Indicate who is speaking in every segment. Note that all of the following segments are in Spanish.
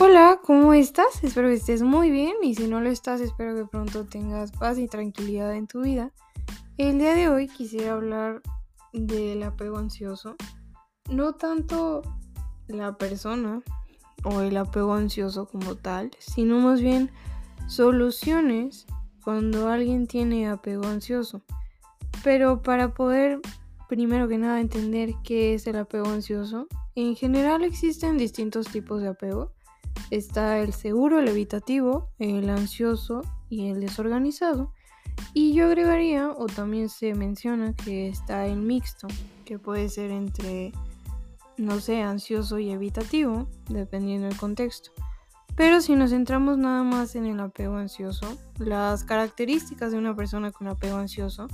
Speaker 1: Hola, ¿cómo estás? Espero que estés muy bien y si no lo estás, espero que pronto tengas paz y tranquilidad en tu vida. El día de hoy quisiera hablar del apego ansioso. No tanto la persona o el apego ansioso como tal, sino más bien soluciones cuando alguien tiene apego ansioso. Pero para poder primero que nada entender qué es el apego ansioso, en general existen distintos tipos de apego. Está el seguro, el evitativo, el ansioso y el desorganizado. Y yo agregaría, o también se menciona, que está el mixto, que puede ser entre, no sé, ansioso y evitativo, dependiendo del contexto. Pero si nos centramos nada más en el apego ansioso, las características de una persona con apego ansioso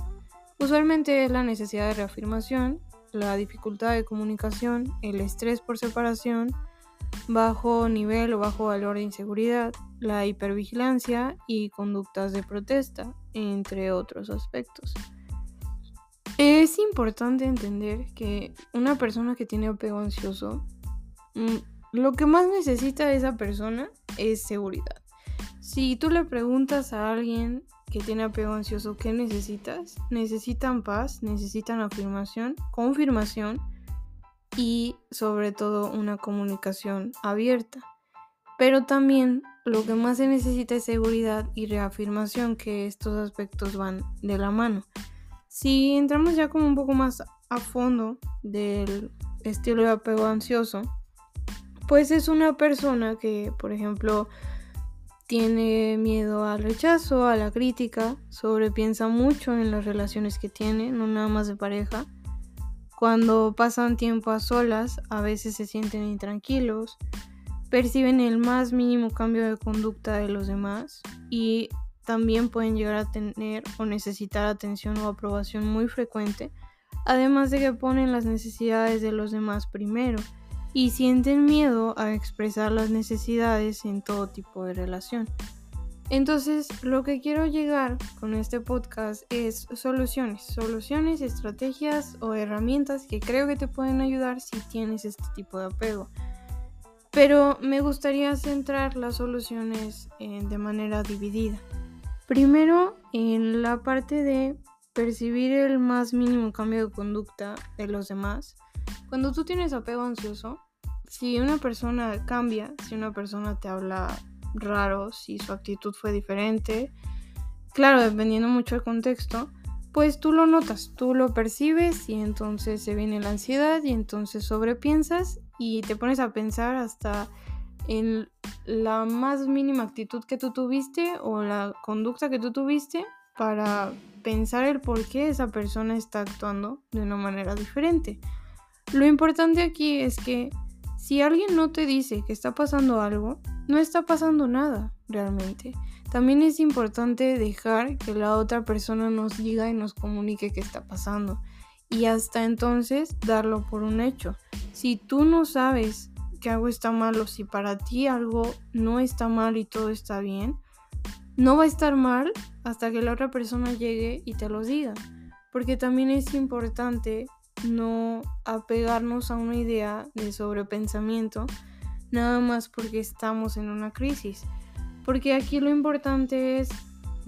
Speaker 1: usualmente es la necesidad de reafirmación, la dificultad de comunicación, el estrés por separación, bajo nivel o bajo valor de inseguridad, la hipervigilancia y conductas de protesta, entre otros aspectos. Es importante entender que una persona que tiene apego ansioso, mm, lo que más necesita esa persona es seguridad. Si tú le preguntas a alguien que tiene apego ansioso qué necesitas, necesitan paz, necesitan afirmación, confirmación y sobre todo una comunicación abierta. Pero también lo que más se necesita es seguridad y reafirmación, que estos aspectos van de la mano. Si entramos ya como un poco más a fondo del estilo de apego ansioso, pues es una persona que, por ejemplo, tiene miedo al rechazo, a la crítica, sobrepiensa mucho en las relaciones que tiene, no nada más de pareja cuando pasan tiempo a solas, a veces se sienten intranquilos, perciben el más mínimo cambio de conducta de los demás y también pueden llegar a tener o necesitar atención o aprobación muy frecuente, además de que ponen las necesidades de los demás primero y sienten miedo a expresar las necesidades en todo tipo de relación. Entonces, lo que quiero llegar con este podcast es soluciones, soluciones, estrategias o herramientas que creo que te pueden ayudar si tienes este tipo de apego. Pero me gustaría centrar las soluciones eh, de manera dividida. Primero, en la parte de percibir el más mínimo cambio de conducta de los demás. Cuando tú tienes apego ansioso, si una persona cambia, si una persona te habla raro, si su actitud fue diferente. Claro, dependiendo mucho del contexto, pues tú lo notas, tú lo percibes y entonces se viene la ansiedad y entonces sobrepiensas y te pones a pensar hasta en la más mínima actitud que tú tuviste o la conducta que tú tuviste para pensar el por qué esa persona está actuando de una manera diferente. Lo importante aquí es que si alguien no te dice que está pasando algo, no está pasando nada realmente. También es importante dejar que la otra persona nos diga y nos comunique qué está pasando. Y hasta entonces darlo por un hecho. Si tú no sabes que algo está mal o si para ti algo no está mal y todo está bien, no va a estar mal hasta que la otra persona llegue y te lo diga. Porque también es importante no apegarnos a una idea de sobrepensamiento nada más porque estamos en una crisis. Porque aquí lo importante es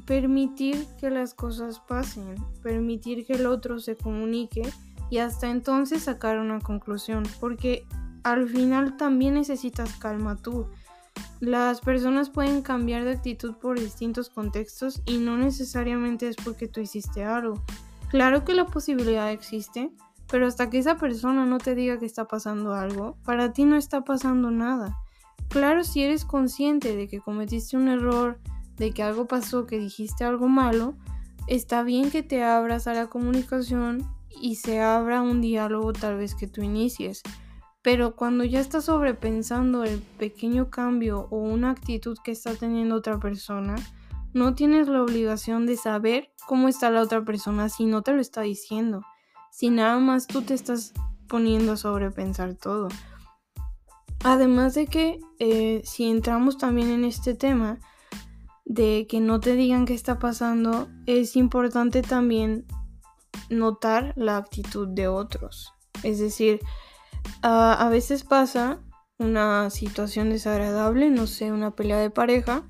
Speaker 1: permitir que las cosas pasen, permitir que el otro se comunique y hasta entonces sacar una conclusión, porque al final también necesitas calma tú. Las personas pueden cambiar de actitud por distintos contextos y no necesariamente es porque tú hiciste algo. Claro que la posibilidad existe, pero hasta que esa persona no te diga que está pasando algo, para ti no está pasando nada. Claro, si eres consciente de que cometiste un error, de que algo pasó, que dijiste algo malo, está bien que te abras a la comunicación y se abra un diálogo tal vez que tú inicies. Pero cuando ya estás sobrepensando el pequeño cambio o una actitud que está teniendo otra persona, no tienes la obligación de saber cómo está la otra persona si no te lo está diciendo si nada más tú te estás poniendo a sobrepensar todo. Además de que eh, si entramos también en este tema de que no te digan qué está pasando, es importante también notar la actitud de otros. Es decir, a veces pasa una situación desagradable, no sé, una pelea de pareja,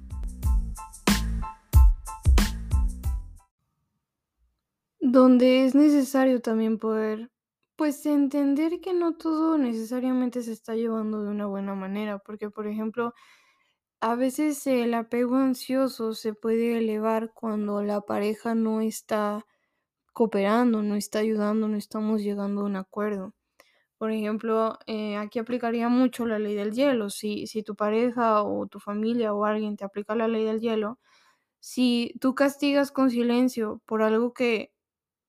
Speaker 1: donde es necesario también poder, pues, entender que no todo necesariamente se está llevando de una buena manera, porque, por ejemplo, a veces el apego ansioso se puede elevar cuando la pareja no está cooperando, no está ayudando, no estamos llegando a un acuerdo. Por ejemplo, eh, aquí aplicaría mucho la ley del hielo. Si, si tu pareja o tu familia o alguien te aplica la ley del hielo, si tú castigas con silencio por algo que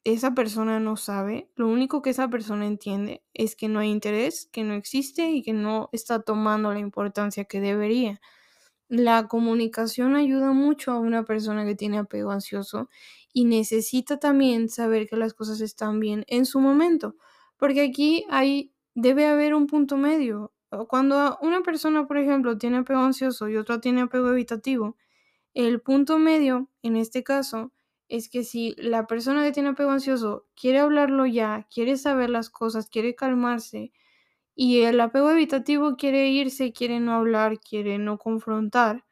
Speaker 1: esa persona no sabe, lo único que esa persona entiende es que no hay interés, que no existe y que no está tomando la importancia que debería. La comunicación ayuda mucho a una persona que tiene apego ansioso y necesita también saber que las cosas están bien en su momento, porque aquí hay debe haber un punto medio. Cuando una persona, por ejemplo, tiene apego ansioso y otra tiene apego evitativo, el punto medio en este caso es que si la persona que tiene apego ansioso quiere hablarlo ya, quiere saber las cosas, quiere calmarse, y el apego evitativo quiere irse, quiere no hablar, quiere no confrontar.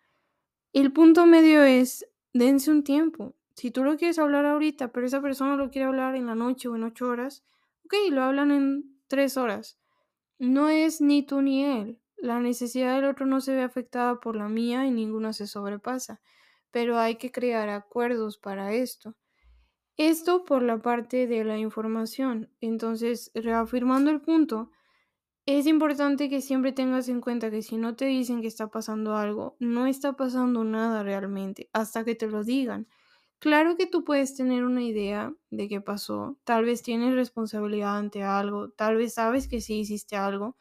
Speaker 1: El punto medio es, dense un tiempo. Si tú lo quieres hablar ahorita, pero esa persona lo quiere hablar en la noche o en ocho horas, ok, lo hablan en tres horas. No es ni tú ni él. La necesidad del otro no se ve afectada por la mía y ninguna se sobrepasa. Pero hay que crear acuerdos para esto. Esto por la parte de la información. Entonces, reafirmando el punto, es importante que siempre tengas en cuenta que si no te dicen que está pasando algo, no está pasando nada realmente, hasta que te lo digan. Claro que tú puedes tener una idea de qué pasó, tal vez tienes responsabilidad ante algo, tal vez sabes que sí hiciste algo,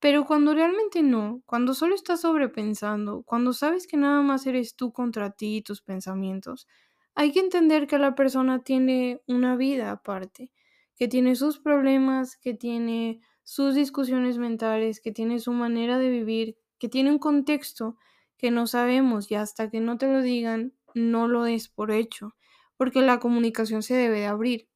Speaker 1: pero cuando realmente no, cuando solo estás sobrepensando, cuando sabes que nada más eres tú contra ti y tus pensamientos, hay que entender que la persona tiene una vida aparte, que tiene sus problemas, que tiene sus discusiones mentales, que tiene su manera de vivir, que tiene un contexto que no sabemos y hasta que no te lo digan, no lo des por hecho, porque la comunicación se debe de abrir.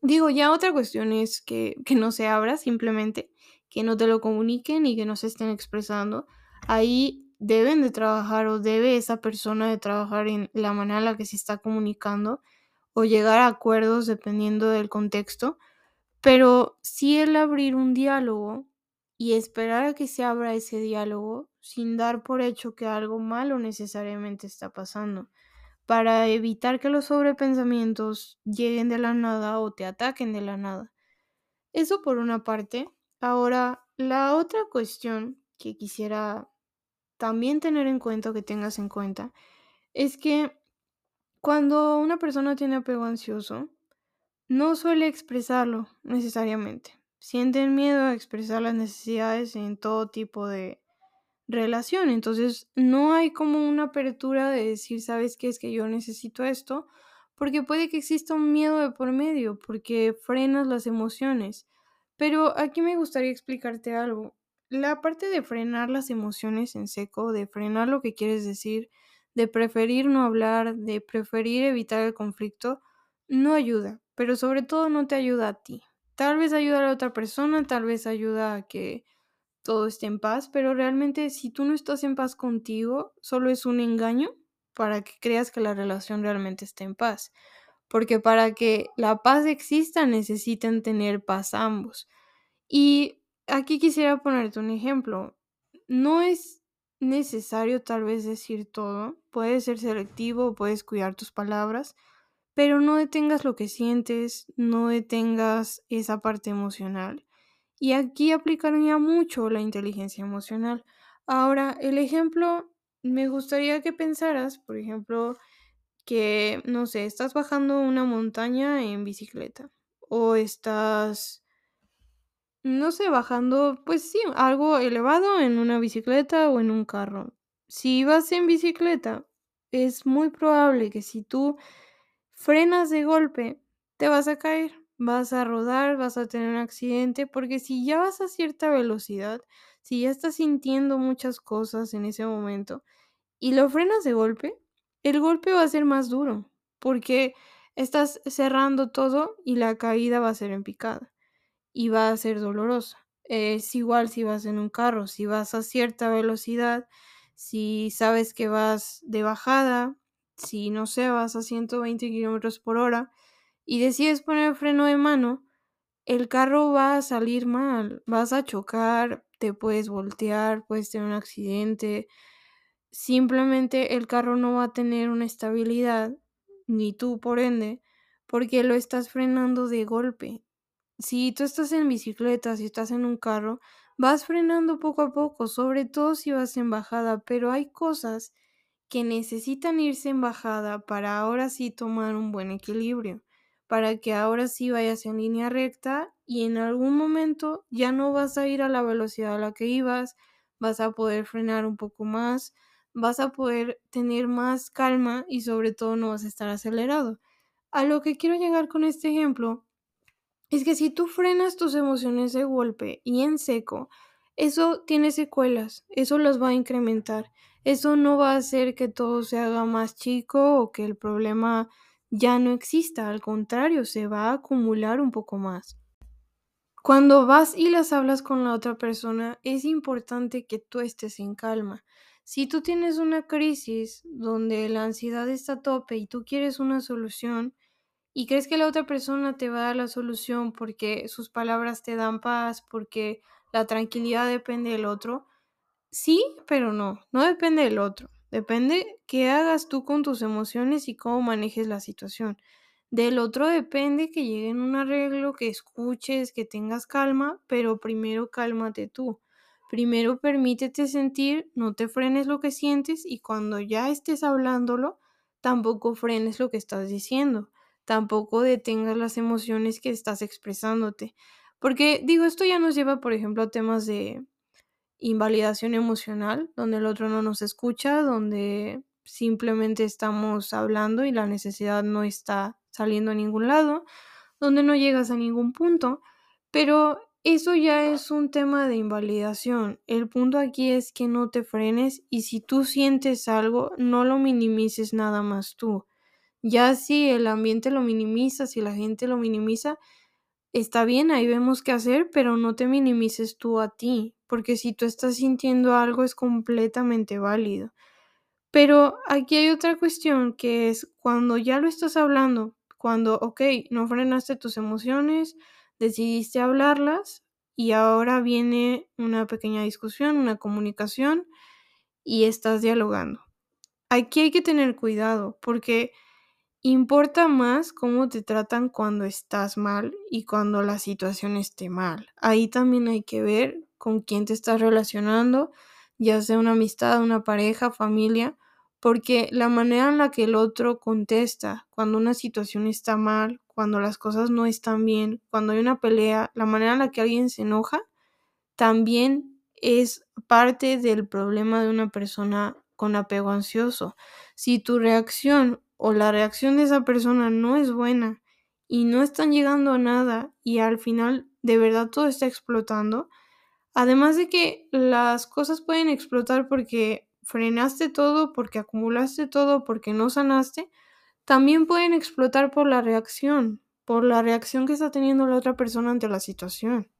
Speaker 1: Digo, ya otra cuestión es que, que no se abra simplemente, que no te lo comuniquen y que no se estén expresando. Ahí deben de trabajar o debe esa persona de trabajar en la manera en la que se está comunicando o llegar a acuerdos dependiendo del contexto, pero sí el abrir un diálogo y esperar a que se abra ese diálogo sin dar por hecho que algo malo necesariamente está pasando, para evitar que los sobrepensamientos lleguen de la nada o te ataquen de la nada. Eso por una parte. Ahora, la otra cuestión que quisiera también tener en cuenta que tengas en cuenta es que cuando una persona tiene apego ansioso, no suele expresarlo necesariamente. Sienten miedo a expresar las necesidades en todo tipo de relación. Entonces, no hay como una apertura de decir, ¿sabes qué es que yo necesito esto? Porque puede que exista un miedo de por medio, porque frenas las emociones. Pero aquí me gustaría explicarte algo. La parte de frenar las emociones en seco, de frenar lo que quieres decir, de preferir no hablar, de preferir evitar el conflicto, no ayuda, pero sobre todo no te ayuda a ti. Tal vez ayuda a la otra persona, tal vez ayuda a que todo esté en paz, pero realmente si tú no estás en paz contigo, solo es un engaño para que creas que la relación realmente esté en paz. Porque para que la paz exista necesitan tener paz ambos. Y aquí quisiera ponerte un ejemplo. No es necesario tal vez decir todo, puedes ser selectivo, puedes cuidar tus palabras, pero no detengas lo que sientes, no detengas esa parte emocional. Y aquí aplicaría mucho la inteligencia emocional. Ahora, el ejemplo, me gustaría que pensaras, por ejemplo, que, no sé, estás bajando una montaña en bicicleta o estás, no sé, bajando, pues sí, algo elevado en una bicicleta o en un carro. Si vas en bicicleta, es muy probable que si tú frenas de golpe, te vas a caer, vas a rodar, vas a tener un accidente, porque si ya vas a cierta velocidad, si ya estás sintiendo muchas cosas en ese momento y lo frenas de golpe, el golpe va a ser más duro, porque estás cerrando todo y la caída va a ser en picada y va a ser dolorosa. Es igual si vas en un carro, si vas a cierta velocidad, si sabes que vas de bajada, si no sé, vas a 120 kilómetros por hora y decides poner freno de mano, el carro va a salir mal, vas a chocar, te puedes voltear, puedes tener un accidente. Simplemente el carro no va a tener una estabilidad, ni tú por ende, porque lo estás frenando de golpe. Si tú estás en bicicleta, si estás en un carro, vas frenando poco a poco, sobre todo si vas en bajada, pero hay cosas que necesitan irse en bajada para ahora sí tomar un buen equilibrio, para que ahora sí vayas en línea recta y en algún momento ya no vas a ir a la velocidad a la que ibas, vas a poder frenar un poco más, vas a poder tener más calma y sobre todo no vas a estar acelerado. A lo que quiero llegar con este ejemplo es que si tú frenas tus emociones de golpe y en seco, eso tiene secuelas, eso las va a incrementar, eso no va a hacer que todo se haga más chico o que el problema ya no exista, al contrario, se va a acumular un poco más. Cuando vas y las hablas con la otra persona, es importante que tú estés en calma. Si tú tienes una crisis donde la ansiedad está a tope y tú quieres una solución, y crees que la otra persona te va a dar la solución porque sus palabras te dan paz, porque la tranquilidad depende del otro, sí, pero no, no depende del otro. Depende qué hagas tú con tus emociones y cómo manejes la situación. Del otro depende que lleguen un arreglo, que escuches, que tengas calma, pero primero cálmate tú. Primero permítete sentir, no te frenes lo que sientes y cuando ya estés hablándolo, tampoco frenes lo que estás diciendo tampoco detengas las emociones que estás expresándote. Porque digo, esto ya nos lleva, por ejemplo, a temas de invalidación emocional, donde el otro no nos escucha, donde simplemente estamos hablando y la necesidad no está saliendo a ningún lado, donde no llegas a ningún punto, pero eso ya es un tema de invalidación. El punto aquí es que no te frenes y si tú sientes algo, no lo minimices nada más tú. Ya si el ambiente lo minimiza, si la gente lo minimiza, está bien, ahí vemos qué hacer, pero no te minimices tú a ti, porque si tú estás sintiendo algo es completamente válido. Pero aquí hay otra cuestión que es cuando ya lo estás hablando, cuando, ok, no frenaste tus emociones, decidiste hablarlas y ahora viene una pequeña discusión, una comunicación y estás dialogando. Aquí hay que tener cuidado porque Importa más cómo te tratan cuando estás mal y cuando la situación esté mal. Ahí también hay que ver con quién te estás relacionando, ya sea una amistad, una pareja, familia, porque la manera en la que el otro contesta cuando una situación está mal, cuando las cosas no están bien, cuando hay una pelea, la manera en la que alguien se enoja, también es parte del problema de una persona con apego ansioso. Si tu reacción o la reacción de esa persona no es buena y no están llegando a nada y al final de verdad todo está explotando, además de que las cosas pueden explotar porque frenaste todo, porque acumulaste todo, porque no sanaste, también pueden explotar por la reacción, por la reacción que está teniendo la otra persona ante la situación.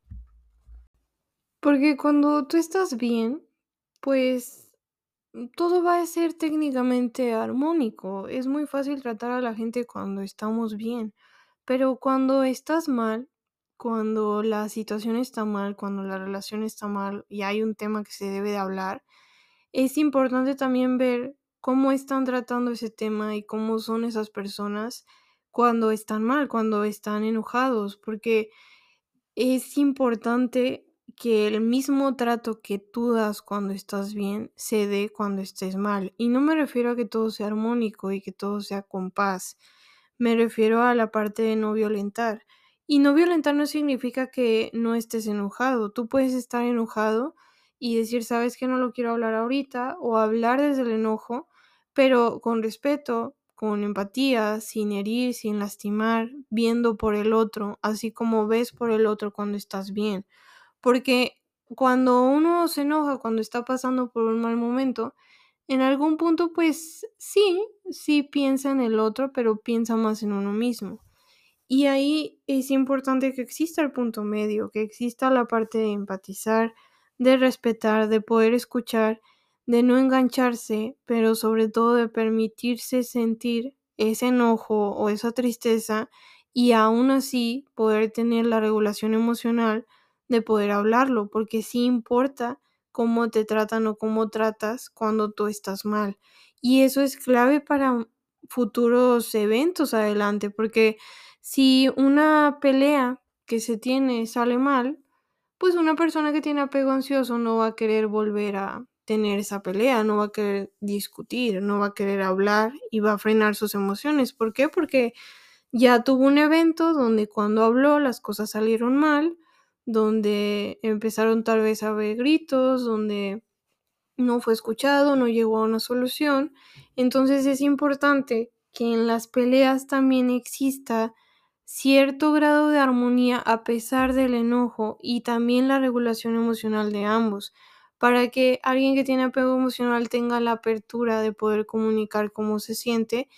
Speaker 1: Porque cuando tú estás bien, pues todo va a ser técnicamente armónico. Es muy fácil tratar a la gente cuando estamos bien, pero cuando estás mal, cuando la situación está mal, cuando la relación está mal y hay un tema que se debe de hablar, es importante también ver cómo están tratando ese tema y cómo son esas personas cuando están mal, cuando están enojados, porque es importante que el mismo trato que tú das cuando estás bien se dé cuando estés mal. Y no me refiero a que todo sea armónico y que todo sea con paz. Me refiero a la parte de no violentar. Y no violentar no significa que no estés enojado. Tú puedes estar enojado y decir, sabes que no lo quiero hablar ahorita, o hablar desde el enojo, pero con respeto, con empatía, sin herir, sin lastimar, viendo por el otro, así como ves por el otro cuando estás bien. Porque cuando uno se enoja, cuando está pasando por un mal momento, en algún punto pues sí, sí piensa en el otro, pero piensa más en uno mismo. Y ahí es importante que exista el punto medio, que exista la parte de empatizar, de respetar, de poder escuchar, de no engancharse, pero sobre todo de permitirse sentir ese enojo o esa tristeza y aún así poder tener la regulación emocional de poder hablarlo, porque sí importa cómo te tratan o cómo tratas cuando tú estás mal. Y eso es clave para futuros eventos adelante, porque si una pelea que se tiene sale mal, pues una persona que tiene apego ansioso no va a querer volver a tener esa pelea, no va a querer discutir, no va a querer hablar y va a frenar sus emociones. ¿Por qué? Porque ya tuvo un evento donde cuando habló las cosas salieron mal, donde empezaron tal vez a haber gritos, donde no fue escuchado, no llegó a una solución. Entonces es importante que en las peleas también exista cierto grado de armonía a pesar del enojo y también la regulación emocional de ambos, para que alguien que tiene apego emocional tenga la apertura de poder comunicar cómo se siente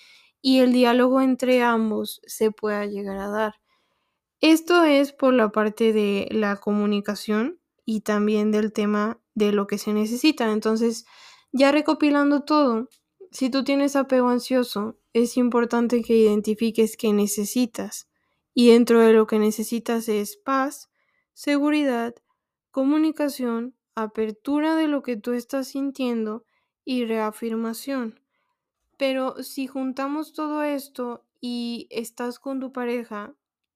Speaker 1: y el diálogo entre ambos se pueda llegar a dar. Esto es por la parte de la comunicación y también del tema de lo que se necesita. Entonces, ya recopilando todo, si tú tienes apego ansioso, es importante que identifiques qué necesitas. Y dentro de lo que necesitas es paz, seguridad, comunicación, apertura de lo que tú estás sintiendo y reafirmación. Pero si juntamos todo esto y estás con tu pareja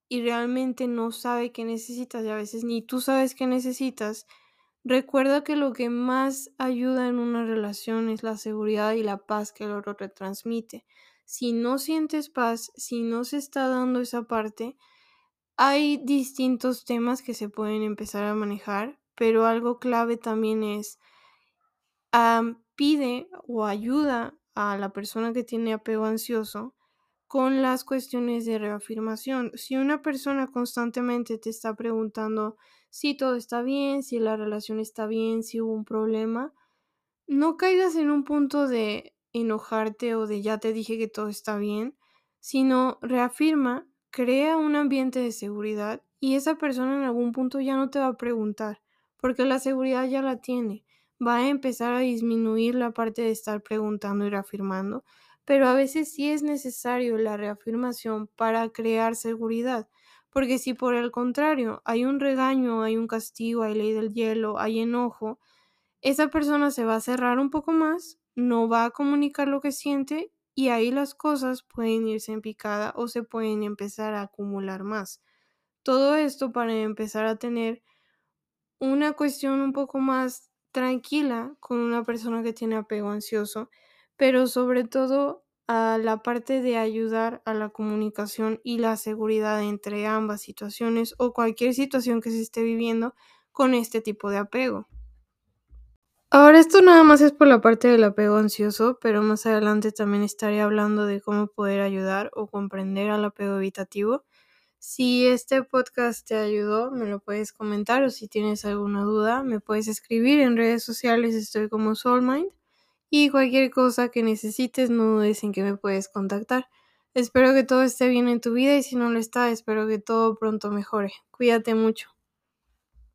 Speaker 1: y realmente no sabe qué necesitas y a veces ni tú sabes qué necesitas, recuerda que lo que más ayuda en una relación es la seguridad y la paz que el otro te transmite. Si no sientes paz, si no se está dando esa parte, hay distintos temas que se pueden empezar a manejar, pero algo clave también es pide o ayuda a la persona que tiene apego ansioso con las cuestiones de reafirmación. Si una persona constantemente te está preguntando si todo está bien, si la relación está bien, si hubo un problema, no caigas en un punto de enojarte o de ya te dije que todo está bien, sino reafirma, crea un ambiente de seguridad y esa persona en algún punto ya no te va a preguntar, porque la seguridad ya la tiene. Va a empezar a disminuir la parte de estar preguntando y reafirmando pero a veces sí es necesario la reafirmación para crear seguridad, porque si por el contrario hay un regaño, hay un castigo, hay ley del hielo, hay enojo, esa persona se va a cerrar un poco más, no va a comunicar lo que siente y ahí las cosas pueden irse en picada o se pueden empezar a acumular más. Todo esto para empezar a tener una cuestión un poco más tranquila con una persona que tiene apego ansioso pero sobre todo a la parte de ayudar a la comunicación y la seguridad entre ambas situaciones o cualquier situación que se esté viviendo con este tipo de apego. Ahora esto nada más es por la parte del apego ansioso, pero más adelante también estaré hablando de cómo poder ayudar o comprender al apego evitativo. Si este podcast te ayudó, me lo puedes comentar o si tienes alguna duda, me puedes escribir en redes sociales, estoy como Soulmind. Y cualquier cosa que necesites, no dudes en que me puedes contactar. Espero que todo esté bien en tu vida y si no lo está, espero que todo pronto mejore. Cuídate mucho.